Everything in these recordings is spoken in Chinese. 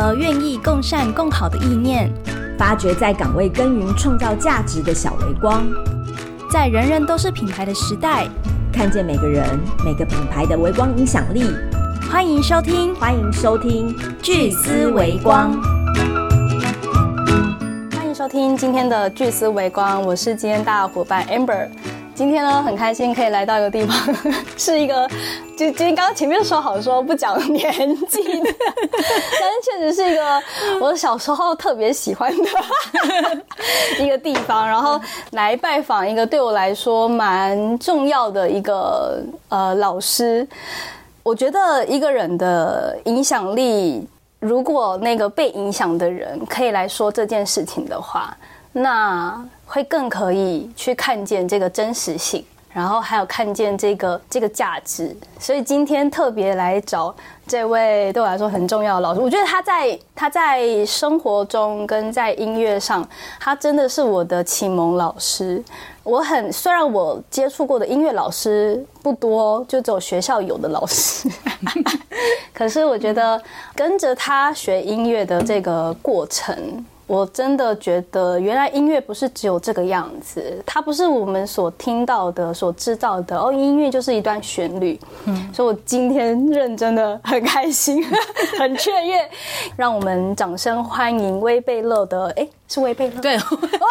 合愿意共善共好的意念，发掘在岗位耕耘创造价值的小微光，在人人都是品牌的时代，看见每个人每个品牌的微光影响力。欢迎收听，欢迎收听巨思微光。欢迎收听今天的巨思微光，我是今天大伙伴 Amber。今天呢，很开心可以来到一个地方，是一个就今天刚刚前面说好说不讲年纪的，但是确实是一个我小时候特别喜欢的 一个地方，然后来拜访一个对我来说蛮重要的一个呃老师。我觉得一个人的影响力，如果那个被影响的人可以来说这件事情的话，那。会更可以去看见这个真实性，然后还有看见这个这个价值。所以今天特别来找这位对我来说很重要的老师。我觉得他在他在生活中跟在音乐上，他真的是我的启蒙老师。我很虽然我接触过的音乐老师不多，就只有学校有的老师，可是我觉得跟着他学音乐的这个过程。我真的觉得，原来音乐不是只有这个样子，它不是我们所听到的、所知道的。哦，音乐就是一段旋律。嗯，所以我今天认真的很开心，很雀跃。让我们掌声欢迎威贝勒的，哎，是威贝勒。对，哇哇，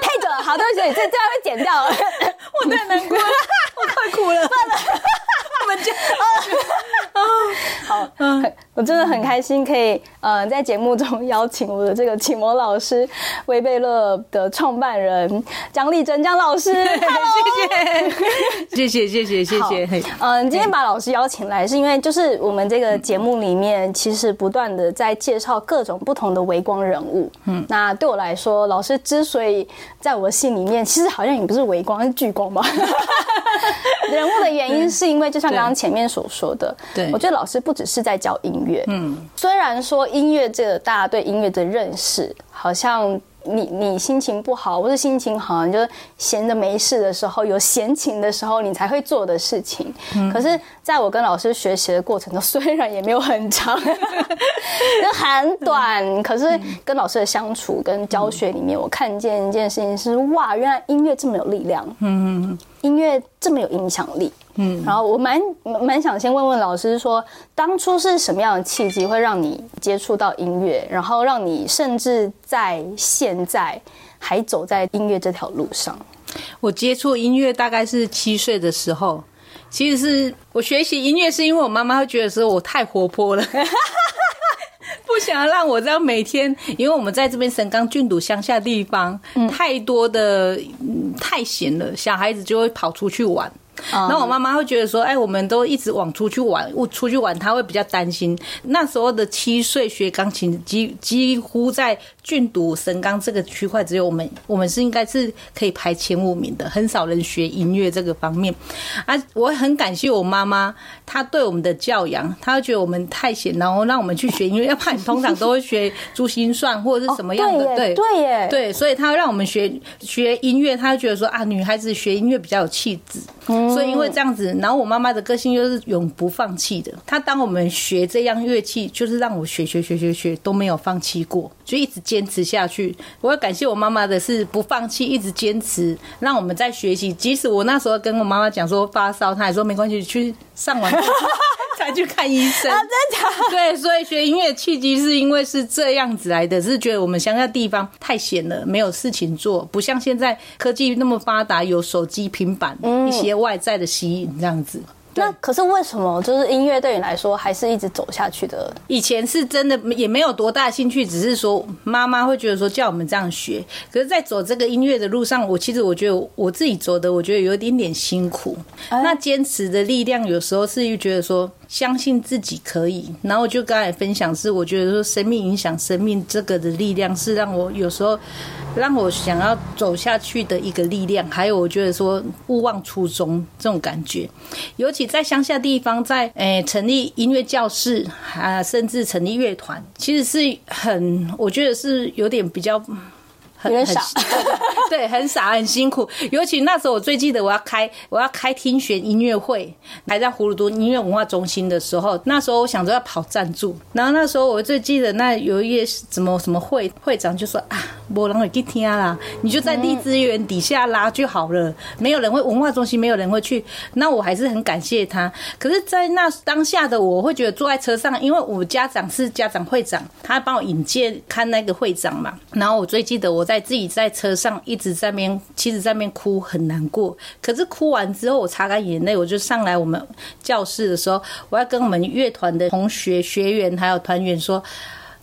太久了，好，对不起，这这样会剪掉了。我太难过了，我快哭了。算 了我们家啊，好，嗯，我真的很开心，可以呃在节目中邀请我的这个启蒙老师威贝勒的创办人江丽珍江老师，谢谢，谢谢，谢谢，谢谢。嗯，今天把老师邀请来，是因为就是我们这个节目里面其实不断的在介绍各种不同的微光人物。嗯，那对我来说，老师之所以在我的心里面，其实好像也不是微光，是聚光吧。人物的原因是因为就像刚刚前面所说的，对。我觉得老师不只是在教音乐，嗯，虽然说音乐这个大家对音乐的认识好像。你你心情不好，或者心情好，你就闲着没事的时候，有闲情的时候，你才会做的事情。可是，在我跟老师学习的过程中，虽然也没有很长，就很短，可是跟老师的相处跟教学里面，我看见一件事情是：哇，原来音乐这么有力量。嗯嗯。音乐这么有影响力，嗯，然后我蛮蛮想先问问老师说，当初是什么样的契机会让你接触到音乐，然后让你甚至在现在还走在音乐这条路上？我接触音乐大概是七岁的时候，其实是我学习音乐是因为我妈妈会觉得说我太活泼了。不想要让我这样每天，因为我们在这边神冈郡堵乡下地方，太多的太闲了，小孩子就会跑出去玩。那我妈妈会觉得说，哎，我们都一直往出去玩，我出去玩，她会比较担心。那时候的七岁学钢琴，几几乎在郡读神冈这个区块，只有我们，我们是应该是可以排前五名的，很少人学音乐这个方面。啊，我很感谢我妈妈，她对我们的教养，她觉得我们太闲，然后让我们去学音乐，要不然你通常都会学珠心算或者是什么样的，对对耶，对，所以她让我们学学音乐，她觉得说啊，女孩子学音乐比较有气质。所以因为这样子，然后我妈妈的个性就是永不放弃的。她当我们学这样乐器，就是让我学学学学学都没有放弃过，就一直坚持下去。我要感谢我妈妈的是不放弃，一直坚持，让我们在学习。即使我那时候跟我妈妈讲说发烧，她也说没关系，去上完 才去看医生。真的？对，所以学音乐契机是因为是这样子来的，是觉得我们乡下地方太闲了，没有事情做，不像现在科技那么发达，有手机、平板一些。外在的吸引这样子，那可是为什么就是音乐对你来说还是一直走下去的？以前是真的也没有多大兴趣，只是说妈妈会觉得说叫我们这样学。可是，在走这个音乐的路上，我其实我觉得我自己走的，我觉得有一点点辛苦。那坚持的力量，有时候是又觉得说相信自己可以。然后就刚才分享是，我觉得说生命影响生命这个的力量，是让我有时候。让我想要走下去的一个力量，还有我觉得说勿忘初衷这种感觉，尤其在乡下地方，在诶成立音乐教室啊，甚至成立乐团，其实是很我觉得是有点比较有点傻对，很傻，很辛苦。尤其那时候，我最记得我要开我要开听弦音乐会，还在葫芦都音乐文化中心的时候，那时候我想着要跑赞助，然后那时候我最记得那有一页什么什么会会长就说啊，没人会去听啦，你就在荔枝园底下拉就好了，没有人会文化中心没有人会去。那我还是很感谢他。可是，在那当下的我会觉得坐在车上，因为我家长是家长会长，他帮我引荐看那个会长嘛。然后我最记得我在自己在车上一直在边，妻子在边哭很难过。可是哭完之后，我擦干眼泪，我就上来我们教室的时候，我要跟我们乐团的同学、学员还有团员说。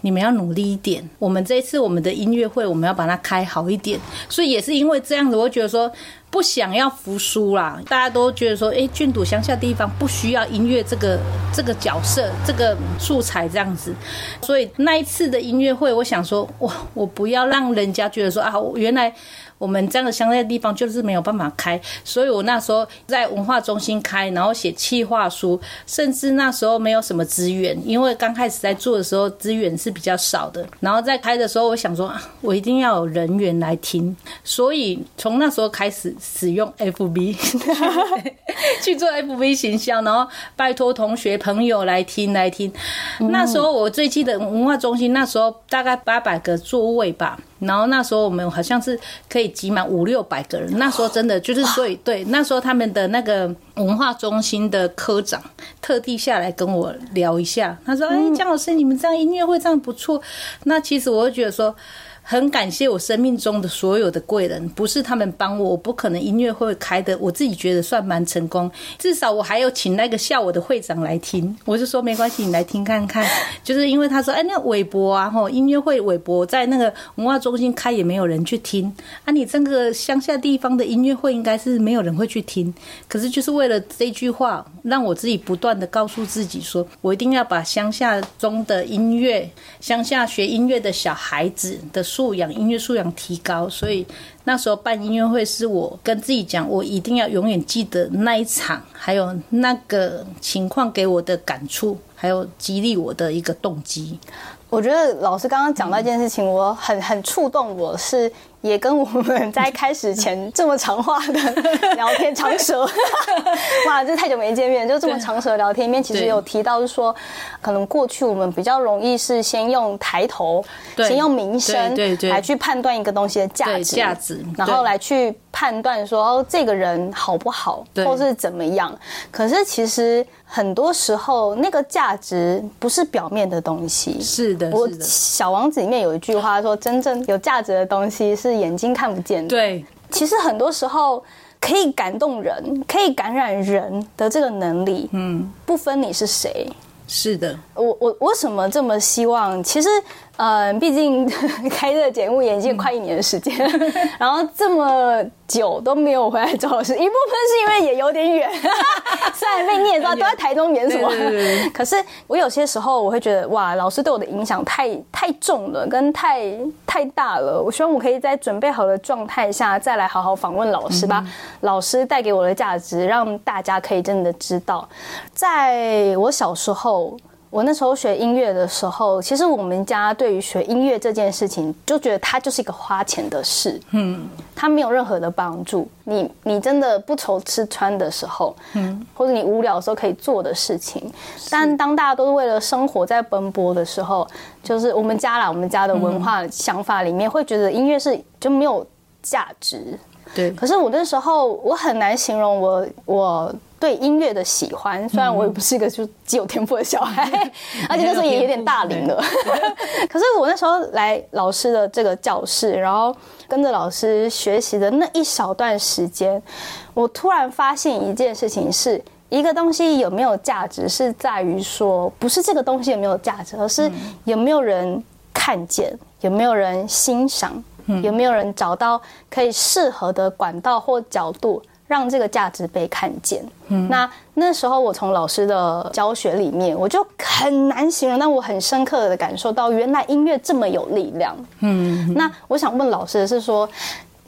你们要努力一点。我们这一次我们的音乐会，我们要把它开好一点。所以也是因为这样子，我觉得说不想要服输啦。大家都觉得说，哎，郡堵乡下地方不需要音乐这个这个角色、这个素材这样子。所以那一次的音乐会，我想说，我我不要让人家觉得说啊，我原来。我们这样的乡下地方就是没有办法开，所以我那时候在文化中心开，然后写企划书，甚至那时候没有什么资源，因为刚开始在做的时候资源是比较少的。然后在开的时候，我想说，啊我一定要有人员来听，所以从那时候开始使用 FB 去做 FB 形象，然后拜托同学朋友来听来听。那时候我最记得文化中心那时候大概八百个座位吧。然后那时候我们好像是可以挤满五六百个人，那时候真的就是所以对，那时候他们的那个文化中心的科长特地下来跟我聊一下，他说：“哎，江老师，你们这样音乐会这样不错。”那其实我就觉得说。很感谢我生命中的所有的贵人，不是他们帮我，我不可能音乐会开的。我自己觉得算蛮成功，至少我还有请那个笑我的会长来听。我就说没关系，你来听看看。就是因为他说，哎，那韦博啊，吼，音乐会韦博在那个文化中心开也没有人去听啊。你这个乡下地方的音乐会应该是没有人会去听。可是就是为了这句话，让我自己不断的告诉自己，说我一定要把乡下中的音乐，乡下学音乐的小孩子的。素养音乐素养提高，所以那时候办音乐会是我跟自己讲，我一定要永远记得那一场，还有那个情况给我的感触，还有激励我的一个动机。我觉得老师刚刚讲那件事情，我很很触动，我是。也跟我们在开始前这么长话的 聊天长舌，哇，这太久没见面，就这么长舌聊天里面，其实有提到是说，可能过去我们比较容易是先用抬头，先用名声来去判断一个东西的价值，价值，然后来去判断说哦这个人好不好，或是怎么样。可是其实很多时候那个价值不是表面的东西，是的，我小王子里面有一句话说，真正有价值的东西是。眼睛看不见。对，其实很多时候可以感动人、可以感染人的这个能力，嗯，不分你是谁。是的，我我为什么这么希望？其实。嗯，毕竟 开这个节目也已经快一年的时间，然后这么久都没有回来找老师，一部分是因为也有点远，虽然被你也知道都在台中演什么，可是我有些时候我会觉得哇，老师对我的影响太太重了，跟太太大了。我希望我可以在准备好的状态下再来好好访问老师，把老师带给我的价值让大家可以真的知道，在我小时候。我那时候学音乐的时候，其实我们家对于学音乐这件事情，就觉得它就是一个花钱的事，嗯，它没有任何的帮助。你你真的不愁吃穿的时候，嗯，或者你无聊的时候可以做的事情，但当大家都是为了生活在奔波的时候，就是我们家啦，我们家的文化想法里面会觉得音乐是就没有价值，对。可是我那时候我很难形容我我。对音乐的喜欢，虽然我也不是一个就极有天赋的小孩，而且那时候也有点大龄了。可是我那时候来老师的这个教室，然后跟着老师学习的那一小段时间，我突然发现一件事情：是一个东西有没有价值，是在于说不是这个东西有没有价值，而是有没有人看见，有没有人欣赏，有没有人找到可以适合的管道或角度。让这个价值被看见。嗯，那那时候我从老师的教学里面，我就很难形容，但我很深刻的感受到，原来音乐这么有力量。嗯，那我想问老师的是说，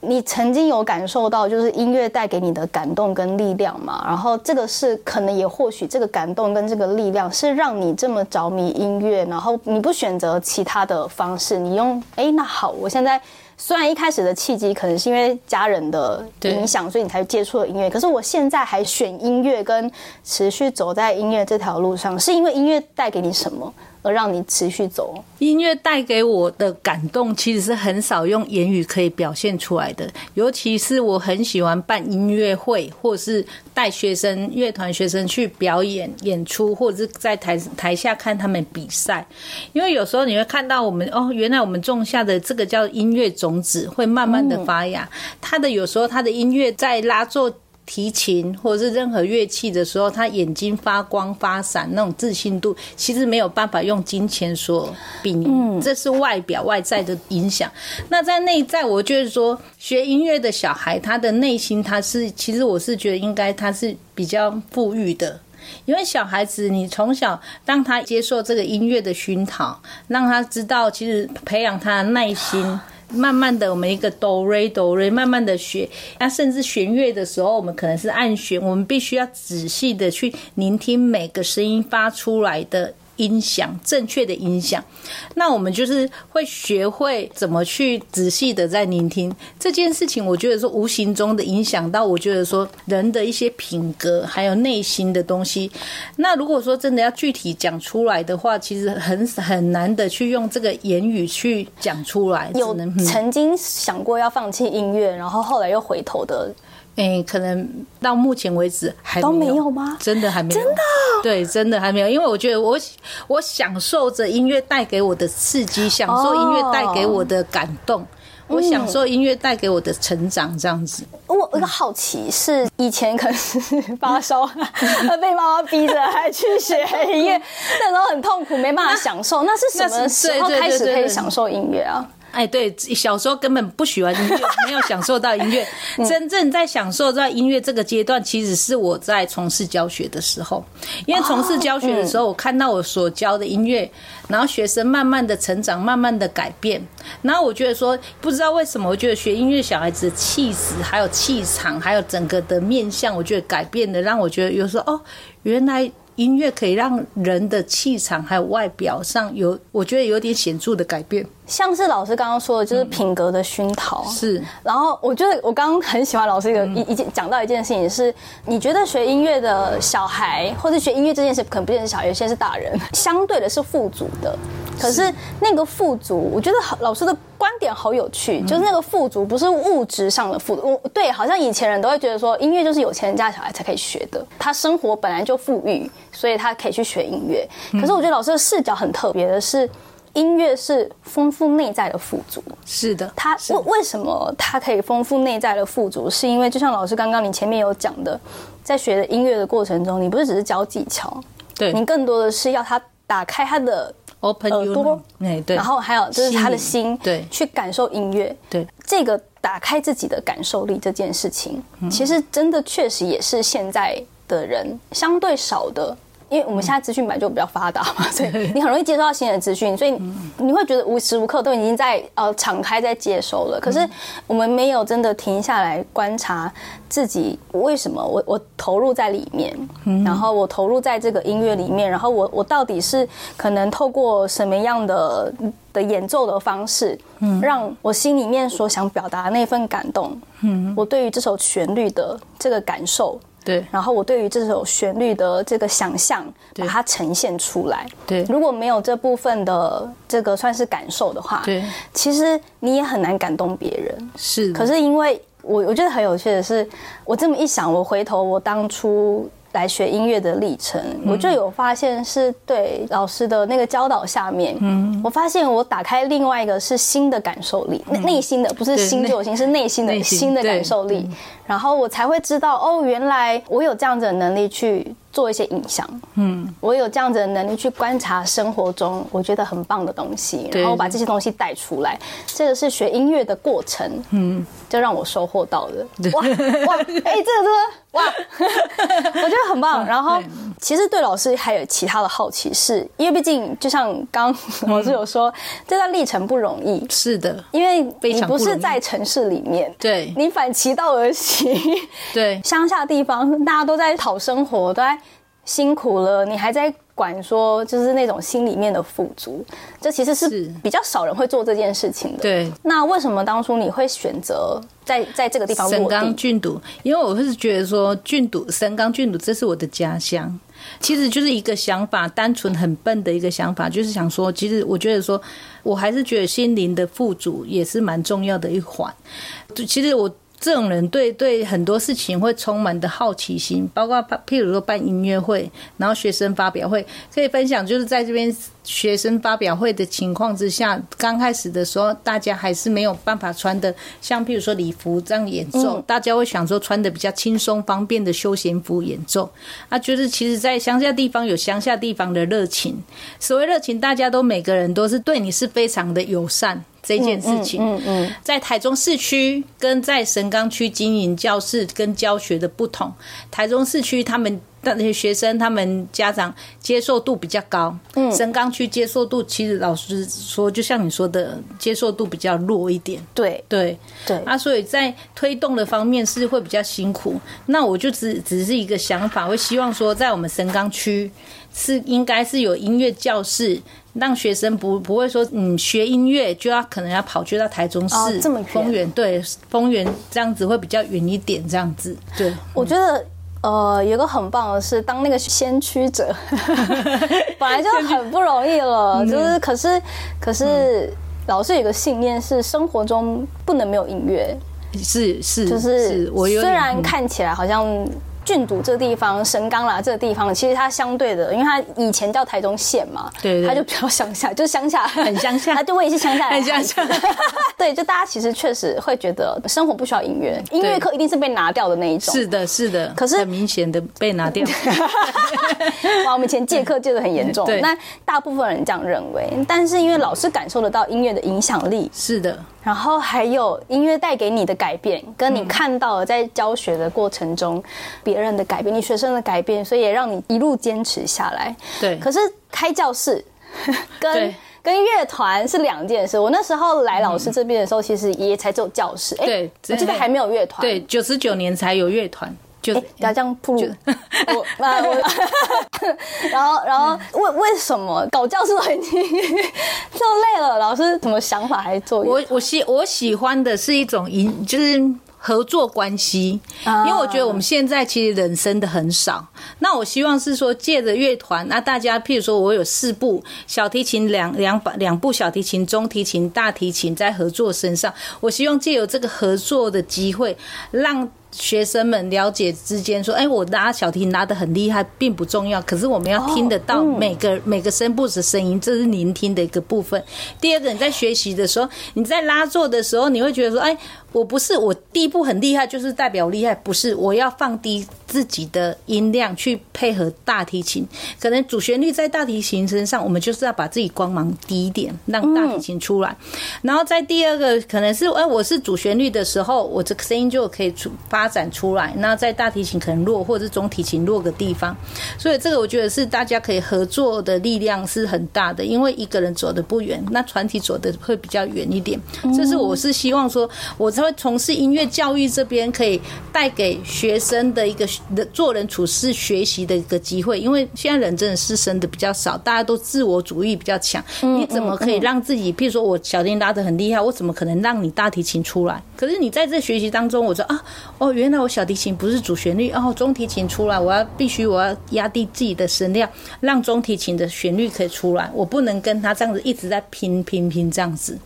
你曾经有感受到就是音乐带给你的感动跟力量吗？然后这个是可能也或许这个感动跟这个力量是让你这么着迷音乐，然后你不选择其他的方式，你用哎那好，我现在。虽然一开始的契机可能是因为家人的影响，所以你才接触了音乐，可是我现在还选音乐跟持续走在音乐这条路上，是因为音乐带给你什么？而让你持续走，音乐带给我的感动，其实是很少用言语可以表现出来的。尤其是我很喜欢办音乐会，或是带学生乐团学生去表演演出，或者是在台台下看他们比赛。因为有时候你会看到我们哦，原来我们种下的这个叫音乐种子，会慢慢的发芽。它的有时候它的音乐在拉奏。提琴或者是任何乐器的时候，他眼睛发光发闪，那种自信度其实没有办法用金钱所比拟。嗯，这是外表外在的影响。那在内在，我觉得说学音乐的小孩，他的内心他是，其实我是觉得应该他是比较富裕的，因为小孩子你从小让他接受这个音乐的熏陶，让他知道其实培养他的耐心。慢慢的，我们一个哆瑞哆瑞，慢慢的学。那甚至弦乐的时候，我们可能是按弦，我们必须要仔细的去聆听每个声音发出来的。音响正确的音响，那我们就是会学会怎么去仔细的在聆听这件事情。我觉得说无形中的影响到，我觉得说人的一些品格还有内心的东西。那如果说真的要具体讲出来的话，其实很很难的去用这个言语去讲出来。有曾经想过要放弃音乐，然后后来又回头的。哎，可能到目前为止还都没有吗？真的还没有，真的 对，真的还没有。因为我觉得我我享受着音乐带给我的刺激，享受音乐带给我的感动，我享受音乐带给我的成长，这样子。我一个好奇是，以前可能是发烧，被妈妈逼着还去学音乐，那时候很痛苦，没办法享受。那是什么时候开始可以享受音乐啊？哎，对，小时候根本不喜欢音乐，没有享受到音乐。真正在享受在音乐这个阶段，其实是我在从事教学的时候。因为从事教学的时候，我看到我所教的音乐，然后学生慢慢的成长，慢慢的改变。然后我觉得说，不知道为什么，我觉得学音乐小孩子的气质、还有气场、还有整个的面相，我觉得改变的，让我觉得有时候哦，原来。音乐可以让人的气场还有外表上有，我觉得有点显著的改变。像是老师刚刚说的，就是品格的熏陶。是。然后我觉得我刚刚很喜欢老师一个一一件讲到一件事情是，你觉得学音乐的小孩或者学音乐这件事，可能不见是小孩，有些是大人，相对的是富足的。可是那个富足，我觉得老师的观点好有趣，就是那个富足不是物质上的富足。对，好像以前人都会觉得说，音乐就是有钱人家小孩才可以学的，他生活本来就富裕，所以他可以去学音乐。可是我觉得老师的视角很特别的是，音乐是丰富内在的富足。是的，他为为什么他可以丰富内在的富足？是因为就像老师刚刚你前面有讲的，在学的音乐的过程中，你不是只是教技巧，对你更多的是要他打开他的。Open 耳朵，哎对，然后还有就是他的心，对，去感受音乐，对，这个打开自己的感受力这件事情，其实真的确实也是现在的人相对少的。因为我们现在资讯本来就比较发达嘛，所以你很容易接收到新的资讯，所以你会觉得无时无刻都已经在呃敞开在接收了。可是我们没有真的停下来观察自己为什么我我投入在里面，然后我投入在这个音乐里面，然后我我到底是可能透过什么样的的演奏的方式，让我心里面所想表达的那份感动，我对于这首旋律的这个感受。对，然后我对于这首旋律的这个想象，把它呈现出来。对，如果没有这部分的这个算是感受的话，对，其实你也很难感动别人。是，可是因为我我觉得很有趣的是，我这么一想，我回头我当初。来学音乐的历程，我就有发现是对老师的那个教导下面，嗯，我发现我打开另外一个是新的感受力，内内心的不是新就有心，是内心的新的感受力，然后我才会知道哦，原来我有这样子的能力去。做一些影像，嗯，我有这样子的能力去观察生活中我觉得很棒的东西，然后把这些东西带出来，这个是学音乐的过程，嗯，就让我收获到的，哇哇，哎，这个真的哇，我觉得很棒。然后其实对老师还有其他的好奇，是因为毕竟就像刚 老师有说，这段历程不容易，是的，因为你不是在城市里面，对，你反其道而行，对，乡下地方大家都在讨生活，都在。辛苦了，你还在管说就是那种心里面的富足，这其实是是比较少人会做这件事情的。对，那为什么当初你会选择在在这个地方神冈？郡堵，因为我是觉得说郡堵神冈郡堵，这是我的家乡。其实就是一个想法，单纯很笨的一个想法，就是想说，其实我觉得说，我还是觉得心灵的富足也是蛮重要的一环。就其实我这种人对对很多事情会充满的好奇心，包括譬如说办音乐会，然后学生发表会，可以分享，就是在这边学生发表会的情况之下，刚开始的时候，大家还是没有办法穿的像譬如说礼服这样演奏，大家会想说穿的比较轻松方便的休闲服演奏。啊，就是其实，在乡下地方有乡下地方的热情，所谓热情，大家都每个人都是对你是非常的友善。这件事情，嗯嗯，在台中市区跟在神冈区经营教室跟教学的不同，台中市区他们那些学生他们家长接受度比较高，嗯，神冈区接受度其实老师说，就像你说的，接受度比较弱一点，对。对。对，啊，所以在推动的方面是会比较辛苦。那我就只只是一个想法，会希望说在我们神冈区是应该是有音乐教室。让学生不不会说，嗯，学音乐就要可能要跑去到台中市这么丰原，对，丰原这样子会比较远一点，这样子。对，我觉得呃，有个很棒的是，当那个先驱者，本来就很不容易了，就是可是可是老师有个信念是，生活中不能没有音乐，是是，就是我虽然看起来好像。郡主这个地方，神冈啦，这个地方其实它相对的，因为它以前叫台中县嘛，对，它就比较乡下，就是乡下，很乡下。啊，对，我也是乡下，很乡下。对，就大家其实确实会觉得生活不需要音乐，音乐课一定是被拿掉的那一种。是的，是的。可是很明显的被拿掉。哇，我们以前借课借的很严重，那大部分人这样认为，但是因为老师感受得到音乐的影响力，是的。然后还有音乐带给你的改变，跟你看到了在教学的过程中别人的改变，你学生的改变，所以也让你一路坚持下来。对。可是开教室 跟跟乐团是两件事。我那时候来老师这边的时候，其实也才只有教室，对，我记得还没有乐团。对，九十九年才有乐团。就不要这样铺路。我然后然后为为什么搞教室都已经 这么累了？老师什么想法还做？我我喜我喜欢的是一种营，就是合作关系。因为我觉得我们现在其实人生的很少。那我希望是说借着乐团，那大家譬如说我有四部小提琴，两两把两部小提琴、中提琴、大提琴在合作身上。我希望借由这个合作的机会，让。学生们了解之间说：“哎，我拉小提琴拉的很厉害，并不重要。可是我们要听得到每个每个声部的声音，这是聆听的一个部分。第二个，你在学习的时候，你在拉奏的时候，你会觉得说：哎，我不是我第一步很厉害，就是代表厉害，不是。我要放低自己的音量去配合大提琴。可能主旋律在大提琴身上，我们就是要把自己光芒低一点，让大提琴出来。然后在第二个，可能是哎，我是主旋律的时候，我这个声音就可以出发。”展出来，那在大提琴可能弱，或者是中提琴弱的地方，所以这个我觉得是大家可以合作的力量是很大的，因为一个人走的不远，那团体走的会比较远一点。这是我是希望说，我才会从事音乐教育这边，可以带给学生的一个做人处事学习的一个机会。因为现在人真的是生的比较少，大家都自我主义比较强，你怎么可以让自己？譬如说我小提琴拉的很厉害，我怎么可能让你大提琴出来？可是你在这学习当中，我说啊，哦。原来我小提琴不是主旋律，哦中提琴出来，我要必须我要压低自己的声量，让中提琴的旋律可以出来，我不能跟他这样子一直在拼拼拼这样子。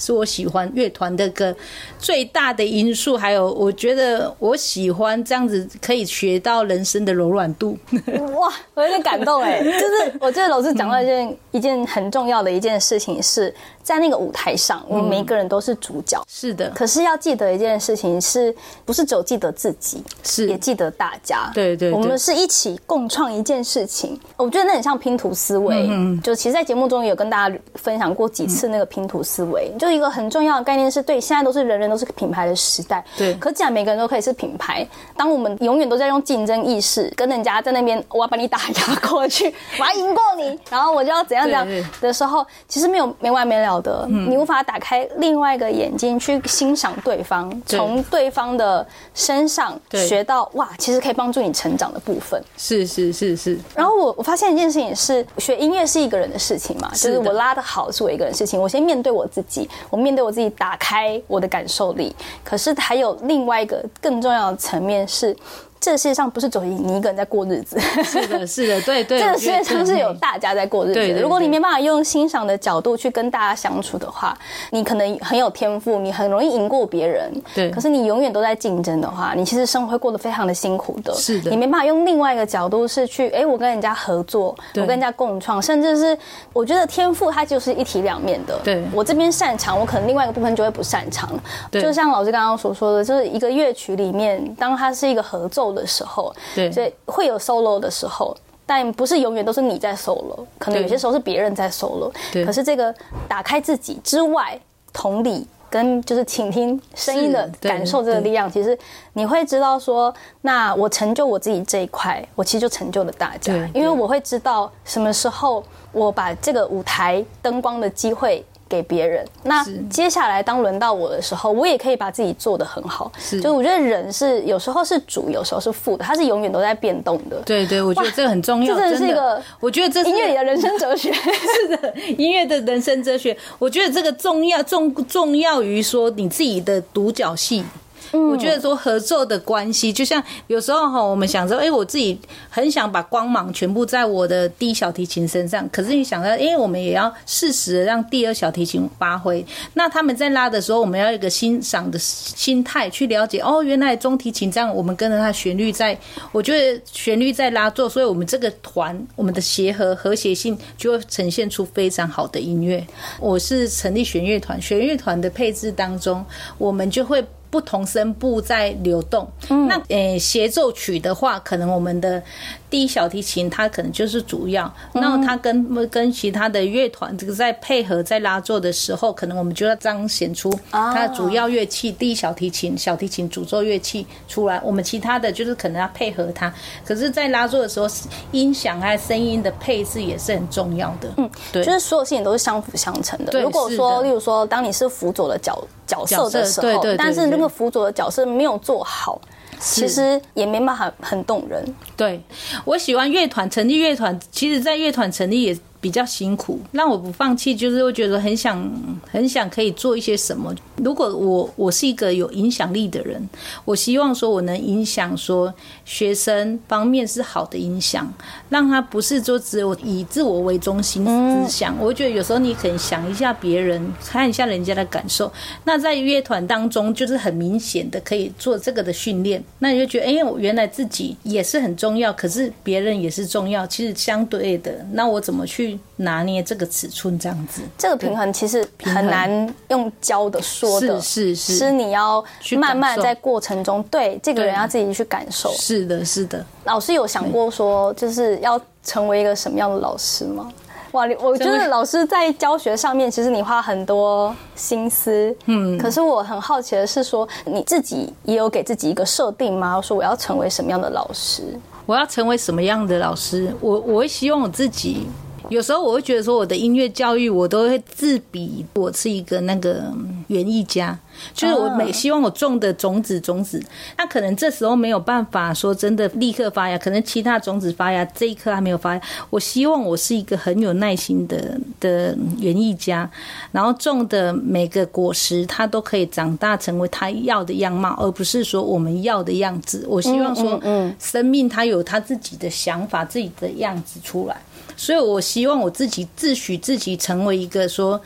是我喜欢乐团的歌最大的因素，还有我觉得我喜欢这样子可以学到人生的柔软度。哇，我有点感动哎！就是我觉得老师讲到一件一件很重要的一件事情，是在那个舞台上，我们每一个人都是主角。是的。可是要记得一件事情，是不是只有记得自己，是也记得大家？对对。我们是一起共创一件事情。我觉得那很像拼图思维。嗯。就其实，在节目中有跟大家分享过几次那个拼图思维，就。有一个很重要的概念是对，现在都是人人都是品牌的时代。对。可既然每个人都可以是品牌，当我们永远都在用竞争意识跟人家在那边，我要把你打压过去，我要赢过你，然后我就要怎样怎样的时候，其实没有没完没了的，你无法打开另外一个眼睛去欣赏对方，对。从对方的身上学到哇，其实可以帮助你成长的部分。是是是是，然后我我发现一件事情是，学音乐是一个人的事情嘛，就是我拉的好是我一个人的事情，我先面对我自己，我面对我自己，打开我的感受力。可是还有另外一个更重要的层面是，这个世界上不是只有你一个人在过日子，是的，是的，对对。这个世界上是有大家在过日子的。如果你没办法用欣赏的角度去跟大家相处的话，你可能很有天赋，你很容易赢过别人。对可是你永远都在竞争的话，你其实生活会过得非常的辛苦的。是的你没办法用另外一个角度是去，哎，我跟人家合作，我跟人家共创，甚至是我觉得天赋它就是一体两面的。对我这边擅长，我可能另外一个部分就会不擅长。对就像老师刚刚所说的，就是一个乐曲里面，当它是一个合奏的时候，对所以会有 solo 的时候，但不是永远都是你在 solo，可能有些时候是别人在 solo。对可是这个打开自己之外，同理跟就是倾听声音的感受这个力量，其实你会知道说，那我成就我自己这一块，我其实就成就了大家，因为我会知道什么时候我把这个舞台灯光的机会。给别人，那接下来当轮到我的时候，我也可以把自己做得很好。是就我觉得人是有时候是主，有时候是副的，它是永远都在变动的。对对，我觉得这个很重要，这真的是一个我觉得这是音乐里的人生哲学。是的，音乐的人生哲学，我觉得这个重要重重要于说你自己的独角戏。我觉得说合作的关系，就像有时候哈，我们想说，哎、我自己很想把光芒全部在我的第一小提琴身上，可是你想到，哎、我们也要适时的让第二小提琴发挥。那他们在拉的时候，我们要一个欣赏的心态去了解，哦，原来中提琴这样，我们跟着它旋律在，我觉得旋律在拉奏，所以我们这个团，我们的协和和谐性就会呈现出非常好的音乐。我是成立弦乐团，弦乐团的配置当中，我们就会。不同声部在流动，那诶协奏曲的话，可能我们的第一小提琴它可能就是主要，那它跟跟其他的乐团这个在配合在拉奏的时候，可能我们就要彰显出它的主要乐器第一小提琴、小提琴主奏乐器出来，我们其他的就是可能要配合它。可是，在拉奏的时候，音响还有声音的配置也是很重要的。嗯，对，就是所有事情都是相辅相成的。对如果说，例如说，当你是辅佐的角角色的时候，但是对那个辅佐的角色没有做好，其实也没办法很动人。对，我喜欢乐团，成立乐团，其实，在乐团成立也比较辛苦，让我不放弃，就是会觉得很想很想可以做一些什么。如果我我是一个有影响力的人，我希望说我能影响说学生方面是好的影响，让他不是说只有以自我为中心思想。我觉得有时候你可以想一下别人，看一下人家的感受。那在乐团当中，就是很明显的可以做这个的训练，那你就觉得，哎、我原来自己也是很重要，可是别人也是重要，其实相对的，那我怎么去拿捏这个尺寸这样子？这个平衡其实很难用教的说的，是是是是你要慢慢在过程中，对这个人要自己去感受。是的，是的。老师有想过说，就是要成为一个什么样的老师吗？哇，我觉得老师在教学上面，其实你花很多心思，嗯。可是我很好奇的是说，你自己也有给自己一个设定吗？说我要成为什么样的老师？我要成为什么样的老师？我我会希望我自己。有时候我会觉得说，我的音乐教育，我都会自比我是一个那个园艺家，就是我每希望我种的种子种子，那可能这时候没有办法说真的立刻发芽，可能其他种子发芽，这一颗还没有发芽。我希望我是一个很有耐心的的园艺家，然后种的每个果实，它都可以长大成为它要的样貌，而不是说我们要的样子。我希望说，嗯生命它有它自己的想法、自己的样子出来。所以我希望我自己自诩自己成为一个说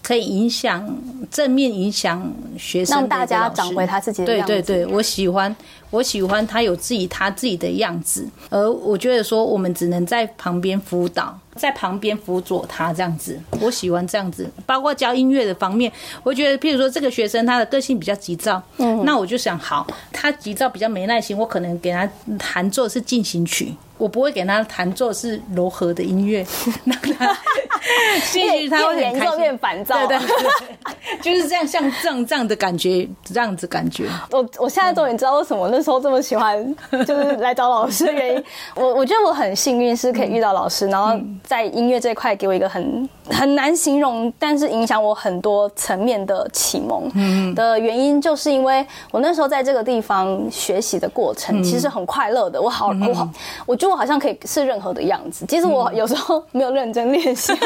可以影响正面影响学生让大家一个老师长回他自己的样子对对对，我喜欢我喜欢他有自己他自己的样子，而我觉得说我们只能在旁边辅导，在旁边辅佐他这样子。我喜欢这样子，包括教音乐的方面，我觉得譬如说这个学生他的个性比较急躁，嗯，那我就想好，他急躁比较没耐心，我可能给他弹奏是进行曲。我不会给他弹奏是柔和的音乐，让他 进去他会很开心。越烦躁。对对对，就是这样，像这样这样的感觉，这样子感觉。我我现在终于知道为什么那时候这么喜欢，就是来找老师的原因。我我觉得我很幸运是可以遇到老师，然后在音乐这块给我一个很很难形容，但是影响我很多层面的启蒙。嗯，的原因就是因为我那时候在这个地方学习的过程其实很快乐的。我好我好，我觉得我好像可以是任何的样子。其实我有时候没有认真练习。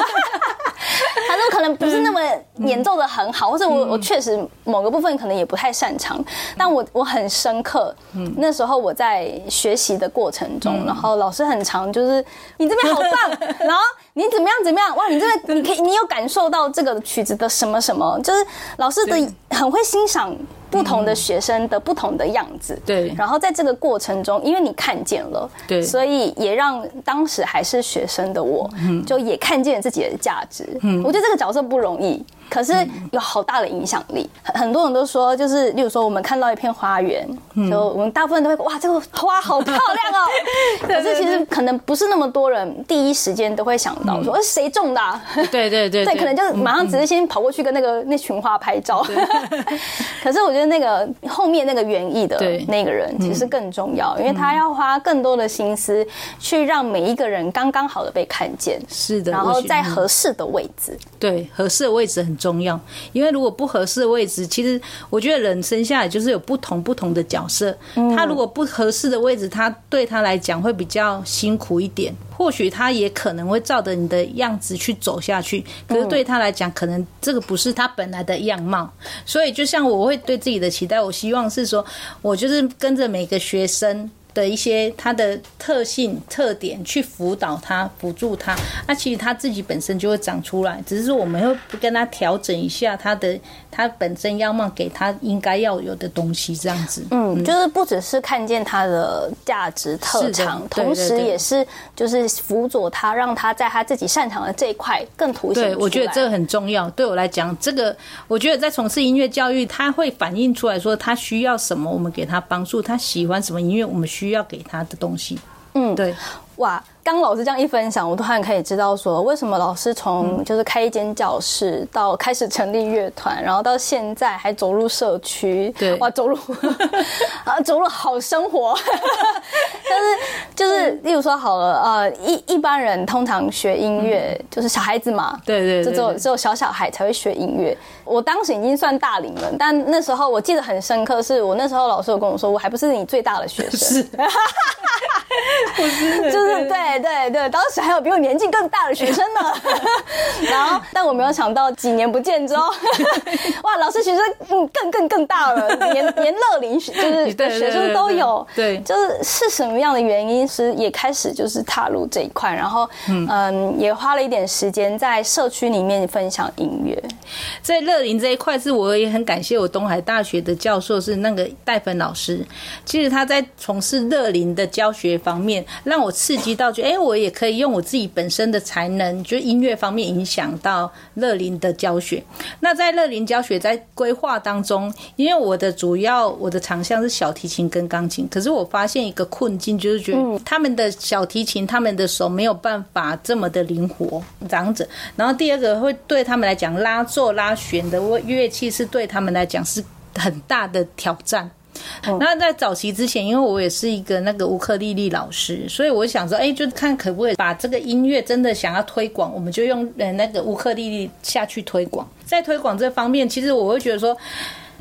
反正可能不是那么演奏的很好，或者我我确实某个部分可能也不太擅长，但我我很深刻。那时候我在学习的过程中，然后老师很长，就是你这边好棒，然后你怎么样怎么样，哇，你这边 你可以你有感受到这个曲子的什么什么，就是老师的很会欣赏。不同的学生的不同的样子，对。然后在这个过程中，因为你看见了，对，所以也让当时还是学生的我，就也看见自己的价值。嗯，我觉得这个角色不容易。可是有好大的影响力，很很多人都说，就是例如说，我们看到一片花园，就我们大部分都会哇，这个花好漂亮哦。可是其实可能不是那么多人第一时间都会想到说，谁种的？对对 对，对，可能就马上只是先跑过去跟那个那群花拍照。可是我觉得那个后面那个园艺的那个人其实更重要，因为他要花更多的心思去让每一个人刚刚好的被看见，是的，然后在合适的位置，对，合适的位置很。重要，因为如果不合适的位置，其实我觉得人生下来就是有不同不同的角色。他如果不合适的位置，他对他来讲会比较辛苦一点。或许他也可能会照着你的样子去走下去，可是对他来讲，可能这个不是他本来的样貌。所以，就像我会对自己的期待，我希望是说，我就是跟着每个学生。的一些他的特性特点去辅导他辅助他，那其实他自己本身就会长出来，只是说我们会跟他调整一下他的他本身样貌，给他应该要有的东西，这样子。嗯，就是不只是看见他的价值特长，同时也是就是辅佐他，让他在他自己擅长的这一块更凸显对，我觉得这个很重要。对我来讲，这个我觉得在从事音乐教育，他会反映出来说他需要什么，我们给他帮助；他喜欢什么音乐，我们需。需要给他的东西，嗯，对，哇。刚老师这样一分享，我突然可以知道说，为什么老师从就是开一间教室到开始成立乐团，然后到现在还走入社区，对，哇，走入 啊，走入好生活。但是就是，例如说好了，呃，一一般人通常学音乐就是小孩子嘛，对对，就只有只有小小孩才会学音乐。我当时已经算大龄了，但那时候我记得很深刻，是我那时候老师有跟我说，我还不是你最大的学生，是，就是 это 对。对对，当时还有比我年纪更大的学生呢。然后，但我没有想到几年不见之后，哇，老师学生嗯更更更大了，连连乐龄就是 学生都有。对，就是是什么样的原因是也开始就是踏入这一块，然后嗯也花了一点时间在社区里面分享音乐。在乐龄这一块，是我也很感谢我东海大学的教授是那个戴芬老师。其实他在从事乐龄的教学方面，让我刺激到就。哎，我也可以用我自己本身的才能，就音乐方面影响到乐林的教学。那在乐林教学在规划当中，因为我的主要我的长项是小提琴跟钢琴，可是我发现一个困境，就是觉得他们的小提琴，他们的手没有办法这么的灵活，长者。然后第二个会对他们来讲，拉奏拉弦的乐器是对他们来讲是很大的挑战。那在早期之前，因为我也是一个那个乌克丽丽老师，所以我想说，哎，就看可不可以把这个音乐真的想要推广，我们就用呃那个乌克丽丽下去推广。在推广这方面，其实我会觉得说。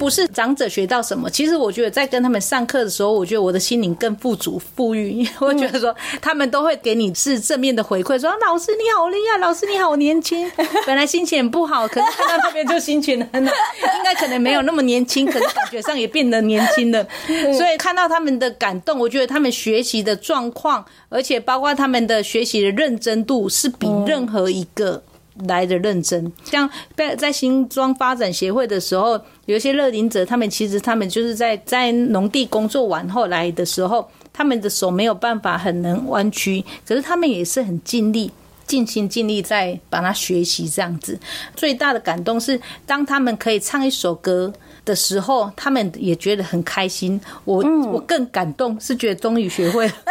不是长者学到什么，其实我觉得在跟他们上课的时候，我觉得我的心灵更富足、富裕。我觉得说他们都会给你是正面的回馈，说老师你好厉害，老师你好年轻。本来心情很不好，可是看到那边就心情很好。应该可能没有那么年轻，可是感觉上也变得年轻了。所以看到他们的感动，我觉得他们学习的状况，而且包括他们的学习的认真度，是比任何一个。来的认真，像在在新庄发展协会的时候，有一些乐龄者，他们其实他们就是在在农地工作完后来的时候，他们的手没有办法很能弯曲，可是他们也是很尽力、尽心尽力在把它学习这样子。最大的感动是，当他们可以唱一首歌的时候，他们也觉得很开心。我我更感动，是觉得终于学会了。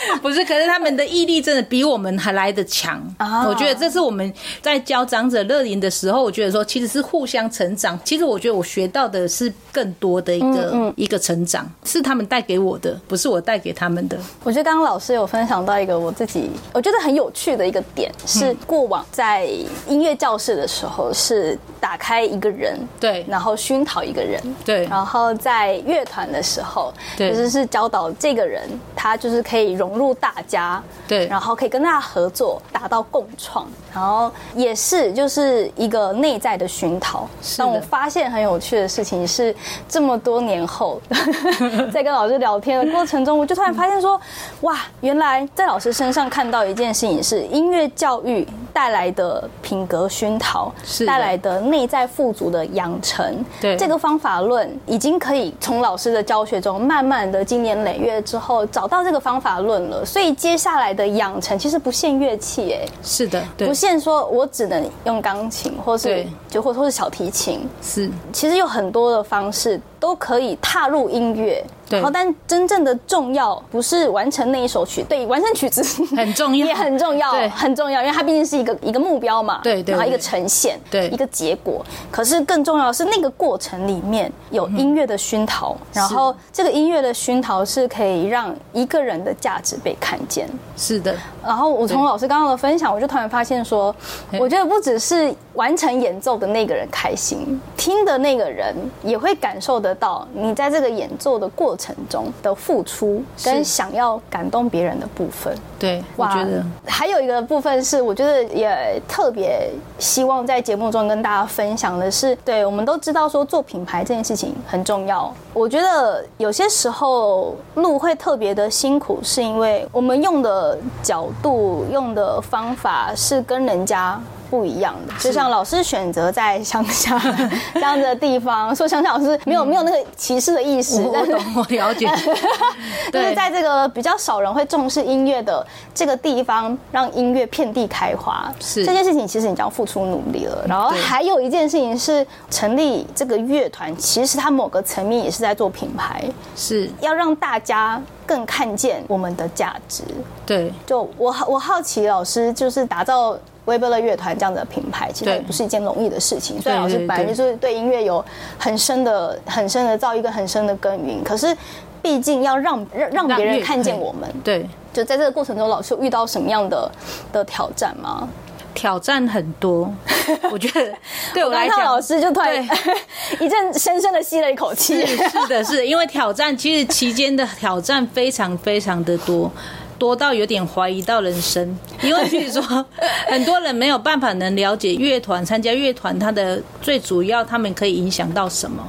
不是，可是他们的毅力真的比我们还来得强。啊。我觉得这是我们在教长者乐龄的时候，我觉得说其实是互相成长。其实我觉得我学到的是更多的一个、一个成长，是他们带给我的，不是我带给他们的。我觉得刚刚老师有分享到一个我自己我觉得很有趣的一个点，是过往在音乐教室的时候是打开一个人，对。然后熏陶一个人，对。然后在乐团的时候，对。就是是教导这个人，他就是可以融入大家，对然后可以跟大家合作，达到共创，然后也是就是一个内在的熏陶。让我发现很有趣的事情是，这么多年后，在跟老师聊天的过程中，我就突然发现说，哇，原来在老师身上看到一件事情是音乐教育带来的品格熏陶，是带来的内在富足的养成。对这个方法论已经可以从老师的教学中慢慢的经年累月之后找到这个方法论了，所以接下来的养成其实不限乐器，哎，是的，对。不，限说我只能用钢琴，或是就或或是小提琴，是。其实有很多的方式都可以踏入音乐。对。然后，但真正的重要不是完成那一首曲，对，完成曲子很重要。也很重要，很重要，因为它毕竟是一个一个目标嘛，对对然后一个呈现，对。一个结果。可是更重要的是那个过程里面有音乐的熏陶，然后这个音乐的熏陶是可以让一个人的价值被看见。是的，然后我从老师刚刚的分享，我就突然发现说，我觉得不只是完成演奏的那个人开心，听的那个人也会感受得到你在这个演奏的过程中的付出，跟想要感动别人的部分。对，我觉得还有一个部分是，我觉得也特别希望在节目中跟大家分享的是，对我们都知道说做品牌这件事情很重要。我觉得有些时候路会特别的辛苦，是因为我们用的角度、用的方法是跟人家。不一样的，就像老师选择在乡下 这样的地方，说乡下老师没有没有那个歧视的意识，但是我我懂，我了解，就是在这个比较少人会重视音乐的这个地方，让音乐遍地开花。是这件事情，其实你就要付出努力了。然后对还有一件事情是，成立这个乐团，其实它某个层面也是在做品牌，是，要让大家更看见我们的价值。对，就我好我好奇，老师就是打造。微波乐乐团这样的品牌，其实也不是一件容易的事情。所以老师本来就是对音乐有很深的、很深的造诣跟很深的耕耘，可是毕竟要让让让别人看见我们，对，就在这个过程中，老师有遇到什么样的的挑战吗？挑战很多，我觉得对我来讲，老师就突然 一阵深深的吸了一口气。是是的，是因为挑战，其实期间的挑战非常非常的多。多到有点怀疑到人生，因为比如说，很多人没有办法能了解乐团参加乐团，它的最主要他们可以影响到什么。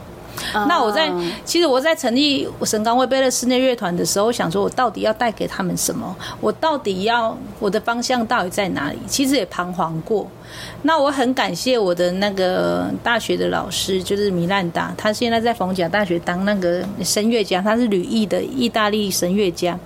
那我在其实我在成立神冈威贝勒室内乐团的时候，我想说我到底要带给他们什么？我到底要我的方向到底在哪里？其实也彷徨过。那我很感谢我的那个大学的老师，就是米兰达，他现在在逢甲大学当那个声乐家，他是吕意的意大利声乐家，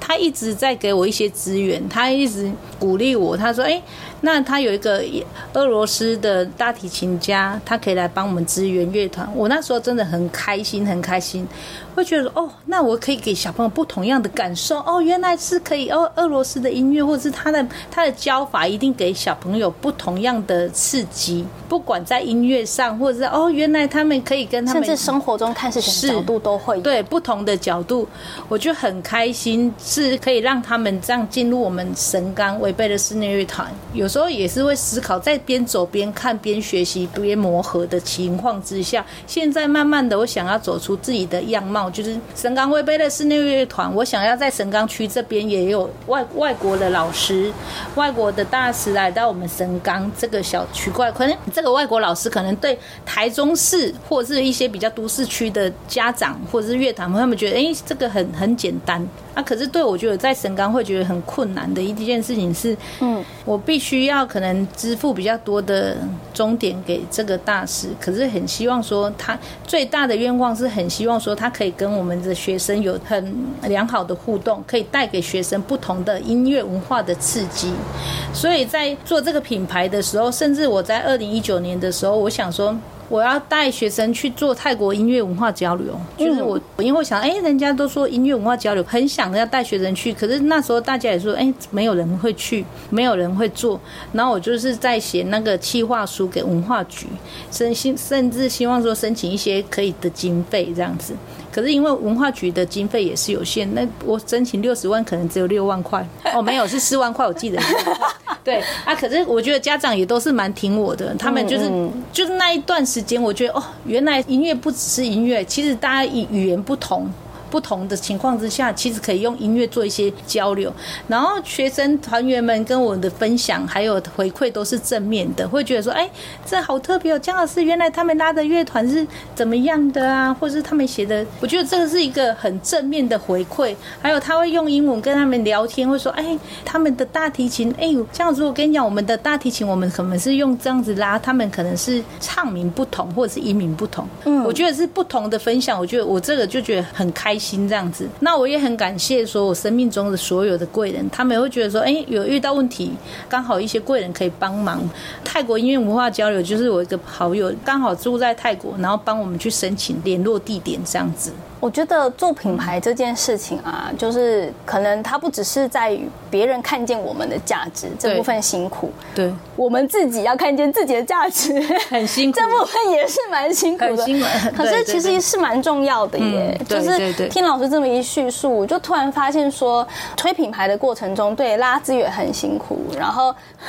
他一直在给我一些资源，他一直鼓励我，他说：“哎、那他有一个俄罗斯的大提琴家，他可以来帮我们支援乐团。”我那时候真的很开心，很开心，会觉得哦，那我可以给小朋友不同样的感受。哦，原来是可以哦，俄罗斯的音乐或者是他的他的教法一定给小朋友不同样的刺激，不管在音乐上，或者是哦，原来他们可以跟他们甚至生活中看事情的角度都会。对不同的角度，我就很开心，是可以让他们这样进入我们神冈违背的室内乐团。有时候也是会思考，在边走边看边学习边磨合的情况之下，现在慢慢的我想要走出自己的样貌，就是神冈违背的室内乐团。我想要在神冈区这边也有外外国的老师、外国的大师来到我们神冈这个小区怪，可能这个外国老师可能对台中市或者是一些比较都市区的家长或者是乐团，他们觉得哎、诶这个很很简单啊，可是对我觉得在神冈会觉得很困难的一件事情是，嗯，我必须要可能支付比较多的终点给这个大师，可是很希望说他最大的愿望是很希望说他可以跟我们的学生有很良好的互动，可以带给学生不同的音乐文化的刺激。所以在做这个品牌的时候，甚至我在二零一九年的时候，我想说。我要带学生去做泰国音乐文化交流，就是我因为我想，哎、人家都说音乐文化交流，很想要带学生去，可是那时候大家也说，哎、没有人会去，没有人会做，然后我就是在写那个企划书给文化局，甚甚甚至希望说申请一些可以的经费这样子。可是因为文化局的经费也是有限，那我申请六十万，可能只有六万块。哦，没有，是四万块，我记得。对啊，可是我觉得家长也都是蛮挺我的，他们就是、就是那一段时间，我觉得哦，原来音乐不只是音乐，其实大家语语言不同。不同的情况之下，其实可以用音乐做一些交流。然后学生团员们跟我的分享还有回馈都是正面的，会觉得说：“哎，这好特别哦，姜老师原来他们拉的乐团是怎么样的啊？或者是他们写的，我觉得这个是一个很正面的回馈。还有他会用英文跟他们聊天，会说：哎，他们的大提琴，哎，姜老师，我跟你讲，我们的大提琴，我们可能是用这样子拉，他们可能是唱名不同，或者是音名不同。嗯，我觉得是不同的分享，我觉得我这个就觉得很开心这样子。那我也很感谢说我生命中的所有的贵人，他们也会觉得说，哎，有遇到问题，刚好一些贵人可以帮忙。泰国音乐文化交流就是我一个好友，刚好住在泰国，然后帮我们去申请联络地点这样子。我觉得做品牌这件事情啊，就是可能它不只是在于别人看见我们的价值这部分辛苦，对，我们自己要看见自己的价值，很辛苦。这部分也是蛮辛苦的。很辛苦。可是 其实是蛮重要的耶。嗯就对对对。是听老师这么一叙述，我就突然发现说，推品牌的过程中，对拉资源很辛苦，然后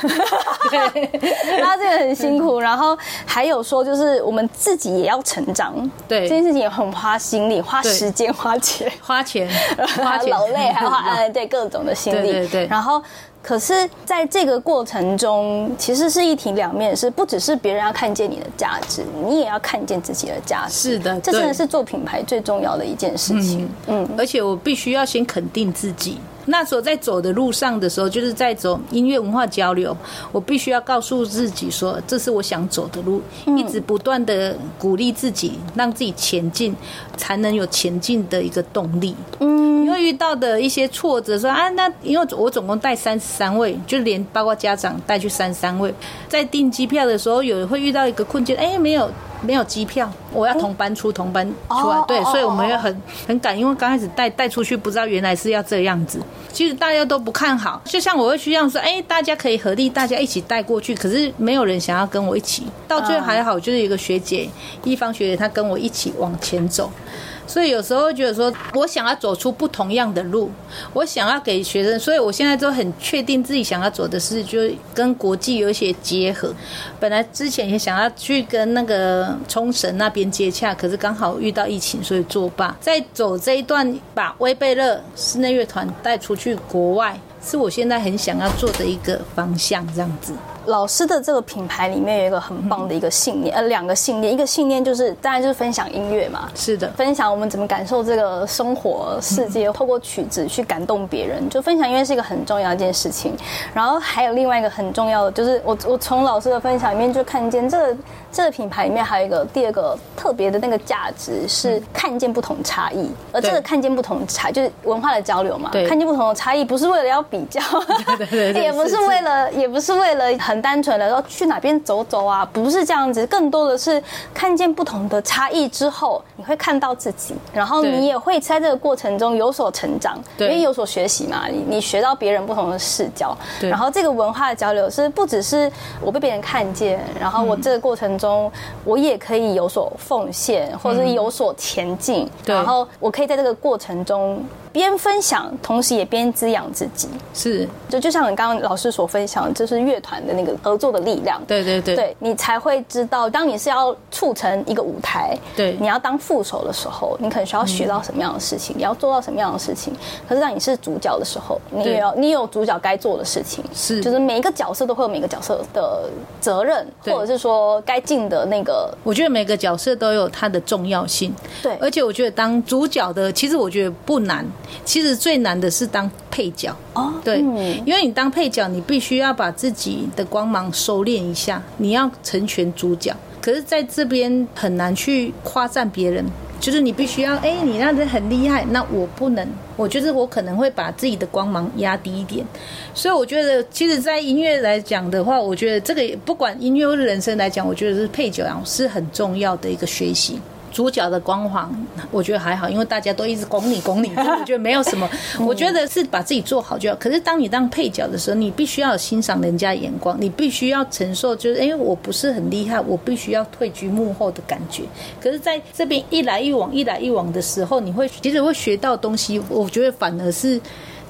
拉资源很辛苦，然后还有说就是我们自己也要成长，对。这件事情也很花心力、花对时间、花钱。花钱，花钱，劳累，还花呃 对各种的心力，对对对然后。可是，在这个过程中，其实是一体两面，是不只是别人要看见你的价值，你也要看见自己的价值。是的这真的是做品牌最重要的一件事情。嗯，而且我必须要先肯定自己。那时候在走的路上的时候，就是在走音乐文化交流，我必须要告诉自己说，这是我想走的路，一直不断的鼓励自己，让自己前进，才能有前进的一个动力。嗯，因为遇到的一些挫折，说啊，那因为我总共带三十三位，就连包括家长带去三十三位，在订机票的时候，有人会遇到一个困境，哎，没有。没有机票，我要同班出，同班出来，对，所以我们哦也很很赶，因为刚开始带带出去，不知道原来是要这样子。其实大家都不看好，就像我会去这样说，哎，大家可以合力，大家一起带过去，可是没有人想要跟我一起。到最后还好，就是有一个学姐，一方学姐，她跟我一起往前走。所以有时候觉得说，我想要走出不同样的路，我想要给学生，所以我现在都很确定自己想要走的是，就跟国际有一些结合。本来之前也想要去跟那个冲绳那边接洽，可是刚好遇到疫情，所以作罢。在走这一段，把威贝勒室内乐团带出去国外，是我现在很想要做的一个方向，这样子。老师的这个品牌里面有一个很棒的一个信念，呃，两个信念，一个信念就是当然就是分享音乐嘛，是的，分享我们怎么感受这个生活世界，透过曲子去感动别人，就分享音乐是一个很重要的一件事情。然后还有另外一个很重要的，就是我我从老师的分享里面就看见这个这个品牌里面还有一个第二个特别的那个价值是看见不同差异，而这个看见不同差就是文化的交流嘛，对。看见不同的差异不是为了要比较，对对对 也不是。为了也不是为了很单纯的说去哪边走走啊，不是这样子，更多的是看见不同的差异之后，你会看到自己，然后你也会在这个过程中有所成长，因为有所学习嘛，你你学到别人不同的视角，然后这个文化的交流是不只是我被别人看见，然后我这个过程中我也可以有所奉献，或者是有所前进，然后我可以在这个过程中边分享，同时也边滋养自己。是，就就像你刚刚老师所分享就，是乐团的那个合作的力量。对对对，对你才会知道，当你是要促成一个舞台，对。你要当副手的时候，你可能需要学到什么样的事情，你要做到什么样的事情。可是当你是主角的时候，你也要你有主角该做的事情，是。就是每一个角色都会有每个角色的责任，或者是说该尽的那个我觉得每个角色都有它的重要性。对。而且我觉得当主角的，其实我觉得不难，其实最难的是当配角。哦，对，嗯因为你当配角，你必须要把自己的光芒收敛一下，你要成全主角。可是在这边很难去夸赞别人，就是你必须要，哎、你那人很厉害，那我不能，我觉得我可能会把自己的光芒压低一点。所以我觉得，其实，在音乐来讲的话，我觉得这个不管音乐或人生来讲，我觉得是配角是很重要的一个学习。主角的光环，我觉得还好，因为大家都一直拱你拱你，我觉得没有什么。我觉得是把自己做好就好。可是当你当配角的时候，你必须要欣赏人家眼光，你必须要承受，就是因为我不是很厉害，我必须要退居幕后的感觉。可是在这边一来一往，一来一往的时候，你会其实会学到东西。我觉得反而是。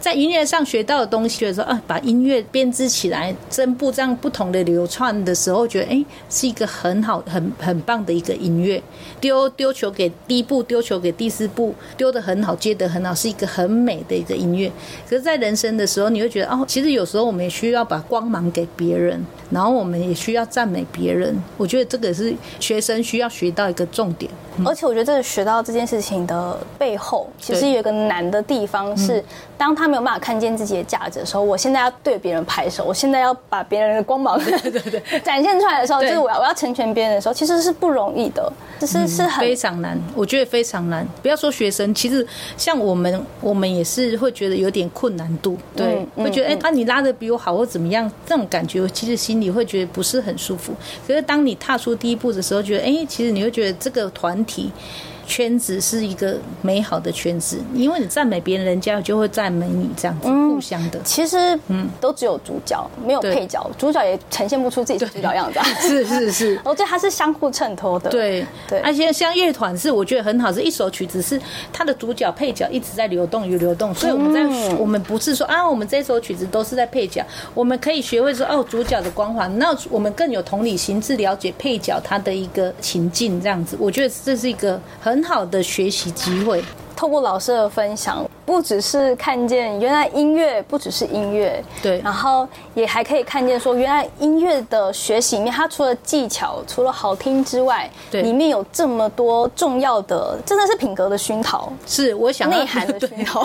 在音乐上学到的东西，觉得说啊，把音乐编织起来，针布这样不同的流窜的时候，觉得哎，是一个很好、很很棒的一个音乐。丢丢球给第一步，丢球给第四步，丢的很好，接的很好，是一个很美的一个音乐。可是，在人生的时候，你会觉得哦，其实有时候我们也需要把光芒给别人，然后我们也需要赞美别人。我觉得这个是学生需要学到一个重点。而且，我觉得这个学到这件事情的背后，其实有一个难的地方是，当他没有办法看见自己的价值的时候，我现在要对别人拍手，我现在要把别人的光芒 对对对展现出来的时候，就是我要我要成全别人的时候，其实是不容易的，只是是很非常难。我觉得非常难。不要说学生，其实像我们，我们也是会觉得有点困难度，对，会觉得哎，啊你拉的比我好或怎么样，这种感觉其实心里会觉得不是很舒服。可是当你踏出第一步的时候，觉得哎，其实你会觉得这个团体。圈子是一个美好的圈子，因为你赞美别人，人家就会赞美你，这样子互相的。其实，嗯，都只有主角，没有配角，主角也呈现不出自己的主角样子。是是是，我觉得它是相互衬托的。对对，而且像乐团是，我觉得很好，是一首曲子是它的主角配角一直在流动与流动，所以我们在我们不是说啊，我们这首曲子都是在配角，我们可以学会说哦，主角的光环，那我们更有同理心，去了解配角他的一个情境，这样子，我觉得这是一个很。很好的学习机会，透过老师的分享，不只是看见原来音乐不只是音乐，对，然后也还可以看见说，原来音乐的学习里面，它除了技巧、除了好听之外，对，里面有这么多重要的，真的是品格的熏陶，是我想内涵的 熏陶，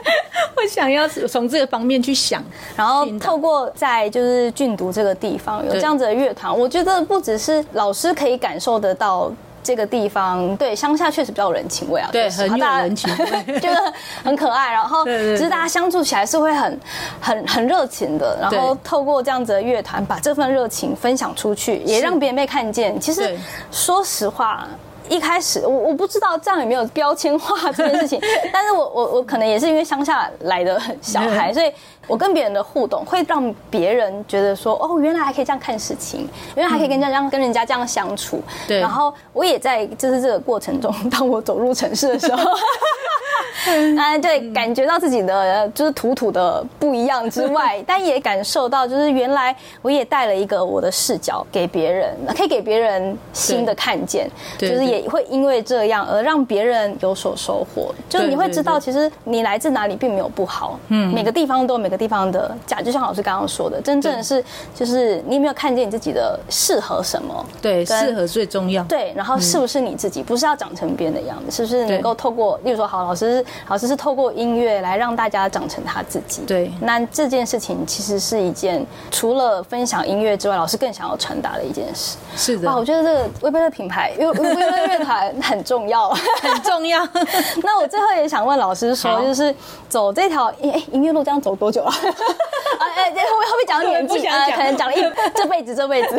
我想要从这个方面去想，然后透过在就是俊读这个地方有这样子的乐团，我觉得不只是老师可以感受得到。这个地方对乡下确实比较有人情味啊，对，很有人情味，觉得很可爱。然后，其实大家相处起来是会很、很、很热情的。然后，透过这样子的乐团，把这份热情分享出去，也让别人被看见。其实，说实话。一开始我我不知道这样有没有标签化这件事情，但是我我我可能也是因为乡下来的小孩，所以我跟别人的互动会让别人觉得说，哦，原来还可以这样看事情，原来还可以跟这样跟人家这样相处。对，然后我也在就是这个过程中，当我走入城市的时候，啊，对，感觉到自己的就是土土的不一样之外，但也感受到就是原来我也带了一个我的视角给别人，可以给别人新的看见，就是也。会因为这样而让别人有所收获，就是你会知道，其实你来自哪里并没有不好。嗯，每个地方都有每个地方的假，就像老师刚刚说的，真正的是就是你有没有看见你自己的适合什么？对，适合最重要。对，然后是不是你自己？不是要长成别人的样子，是不是能够透过，例如说，好，老师，老师是透过音乐来让大家长成他自己。对，那这件事情其实是一件除了分享音乐之外，老师更想要传达的一件事。是的，哇，我觉得这个微贝的品牌，因为 微贝的乐团很重要，很重要。那我最后也想问老师说，就是走这条音音乐路这样走多久了？啊，哎，会不会会不会讲年纪啊？可能讲了一 这辈子，这辈子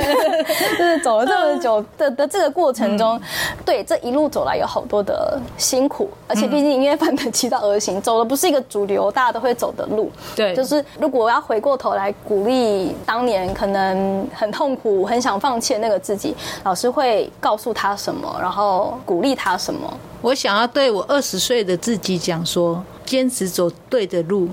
就是走了这么久的的这个过程中，对这一路走来有好多的辛苦，而且毕竟音乐范本其道而行，走的不是一个主流大家都会走的路。对，就是如果我要回过头来鼓励当年可能很痛苦、很想放弃的那个自己，老师会告诉他什么？然后。鼓励他什么？我想要对我二十岁的自己讲说：坚持走对的路。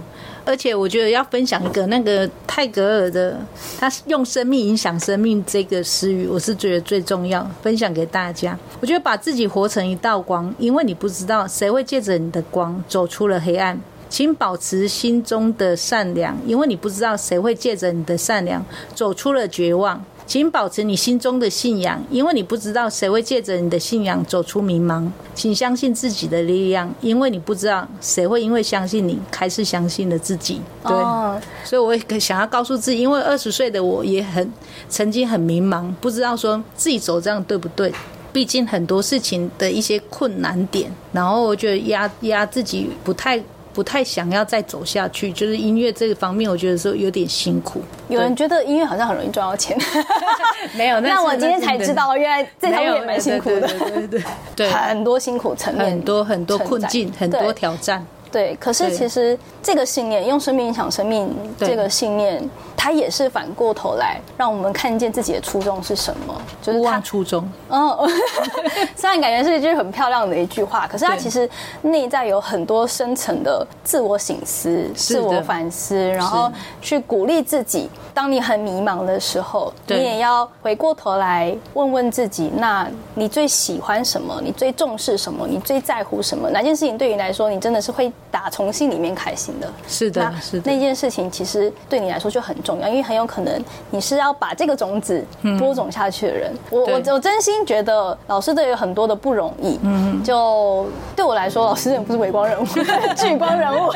而且我觉得要分享一个那个泰戈尔的，他用生命影响生命这个诗语，我是觉得最重要，分享给大家。我觉得把自己活成一道光，因为你不知道谁会借着你的光走出了黑暗。请保持心中的善良，因为你不知道谁会借着你的善良走出了绝望。请保持你心中的信仰，因为你不知道谁会借着你的信仰走出迷茫。请相信自己的力量，因为你不知道谁会因为相信你开始相信了自己。对，所以我也想要告诉自己，因为二十岁的我也很曾经很迷茫，不知道说自己走这样对不对。毕竟很多事情的一些困难点，然后我觉得压压自己不太。不太想要再走下去，就是音乐这个方面，我觉得说有点辛苦。有人觉得音乐好像很容易赚到钱，没有，那我今天才知道，原来这条路也蛮辛苦的，对对对对，很多辛苦层面，很多很多困境，很多挑战。对，可是其实这个信念，用生命影响生命这个信念，它也是反过头来让我们看见自己的初衷是什么，就是他初衷。嗯，虽然感觉是一句很漂亮的一句话，可是它其实内在有很多深层的自我省思、自我反思，然后去鼓励自己。当你很迷茫的时候，你也要回过头来问问自己：那你最喜欢什么？你最重视什么？你最在乎什么？哪件事情对你来说，你真的是会？打从心里面开心的，是的，是的。那件事情其实对你来说就很重要，因为很有可能你是要把这个种子播种下去的人。我我我真心觉得老师都有很多的不容易。嗯，就对我来说，老师也不是微光人物、聚光人物。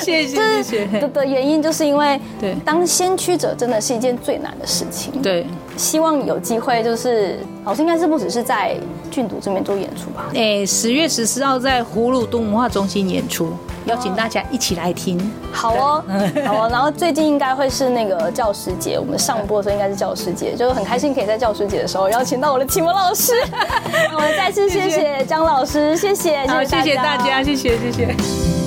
谢谢谢谢。的的原因就是因为，对，当先驱者真的是一件最难的事情。对，希望有机会，就是老师应该是不只是在郡都这边做演出吧？哎，十月十四号在葫芦东文化中心演出。邀请大家一起来听，好哦，好哦。然后最近应该会是那个教师节，我们上播的时候应该是教师节，就是很开心可以在教师节的时候邀请到我的启蒙老师。我们再次谢谢江老师，谢谢，好，谢谢大家，谢谢，谢谢。